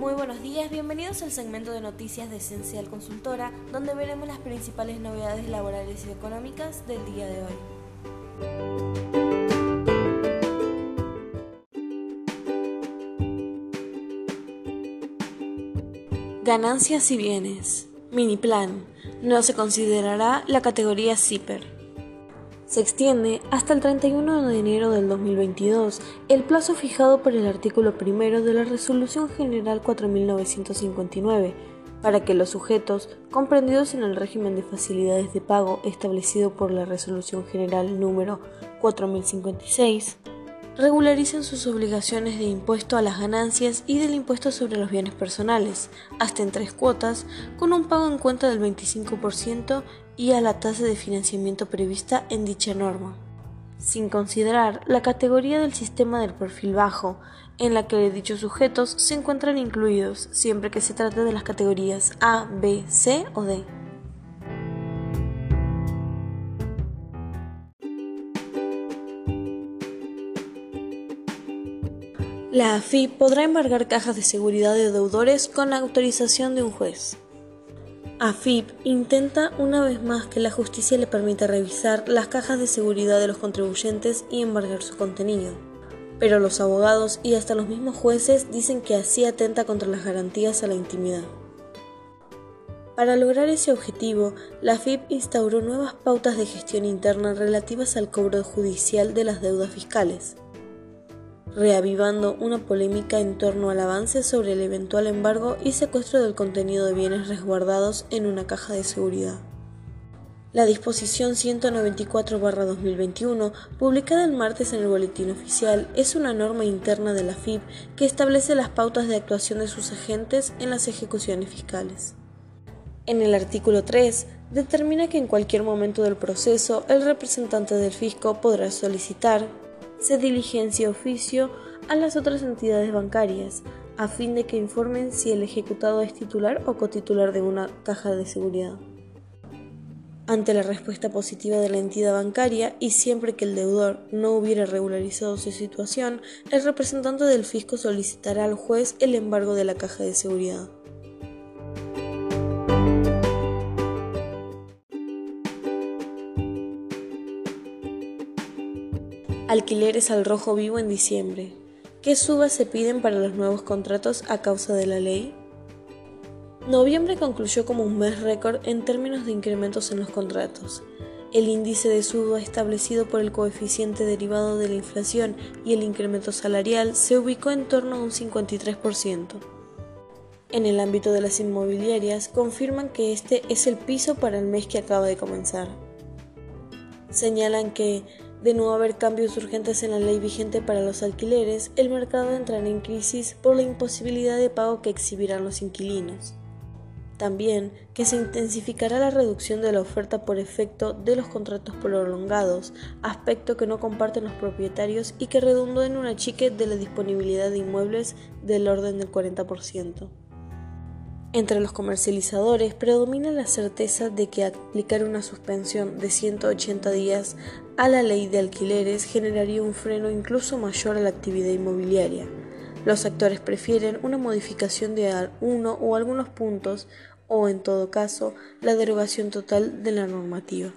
Muy buenos días, bienvenidos al segmento de noticias de Esencial Consultora, donde veremos las principales novedades laborales y económicas del día de hoy. Ganancias y bienes. Mini plan. No se considerará la categoría CIPER se extiende hasta el 31 de enero del 2022 el plazo fijado por el artículo primero de la Resolución General 4959 para que los sujetos comprendidos en el régimen de facilidades de pago establecido por la Resolución General número 4056 regularicen sus obligaciones de impuesto a las ganancias y del impuesto sobre los bienes personales, hasta en tres cuotas, con un pago en cuenta del 25% y a la tasa de financiamiento prevista en dicha norma, sin considerar la categoría del sistema del perfil bajo, en la que dichos sujetos se encuentran incluidos siempre que se trate de las categorías A, B, C o D. La AFIP podrá embargar cajas de seguridad de deudores con autorización de un juez. AFIP intenta una vez más que la justicia le permita revisar las cajas de seguridad de los contribuyentes y embargar su contenido. Pero los abogados y hasta los mismos jueces dicen que así atenta contra las garantías a la intimidad. Para lograr ese objetivo, la AFIP instauró nuevas pautas de gestión interna relativas al cobro judicial de las deudas fiscales reavivando una polémica en torno al avance sobre el eventual embargo y secuestro del contenido de bienes resguardados en una caja de seguridad. La disposición 194-2021, publicada el martes en el Boletín Oficial, es una norma interna de la FIP que establece las pautas de actuación de sus agentes en las ejecuciones fiscales. En el artículo 3, determina que en cualquier momento del proceso el representante del fisco podrá solicitar, se diligencia oficio a las otras entidades bancarias a fin de que informen si el ejecutado es titular o cotitular de una caja de seguridad. Ante la respuesta positiva de la entidad bancaria y siempre que el deudor no hubiera regularizado su situación, el representante del fisco solicitará al juez el embargo de la caja de seguridad. Alquileres al rojo vivo en diciembre. ¿Qué subas se piden para los nuevos contratos a causa de la ley? Noviembre concluyó como un mes récord en términos de incrementos en los contratos. El índice de suba establecido por el coeficiente derivado de la inflación y el incremento salarial se ubicó en torno a un 53%. En el ámbito de las inmobiliarias confirman que este es el piso para el mes que acaba de comenzar. Señalan que de no haber cambios urgentes en la ley vigente para los alquileres, el mercado entrará en crisis por la imposibilidad de pago que exhibirán los inquilinos. También que se intensificará la reducción de la oferta por efecto de los contratos prolongados, aspecto que no comparten los propietarios y que redundó en un achique de la disponibilidad de inmuebles del orden del 40%. Entre los comercializadores predomina la certeza de que aplicar una suspensión de 180 días a la ley de alquileres generaría un freno incluso mayor a la actividad inmobiliaria. Los actores prefieren una modificación de uno o algunos puntos o, en todo caso, la derogación total de la normativa.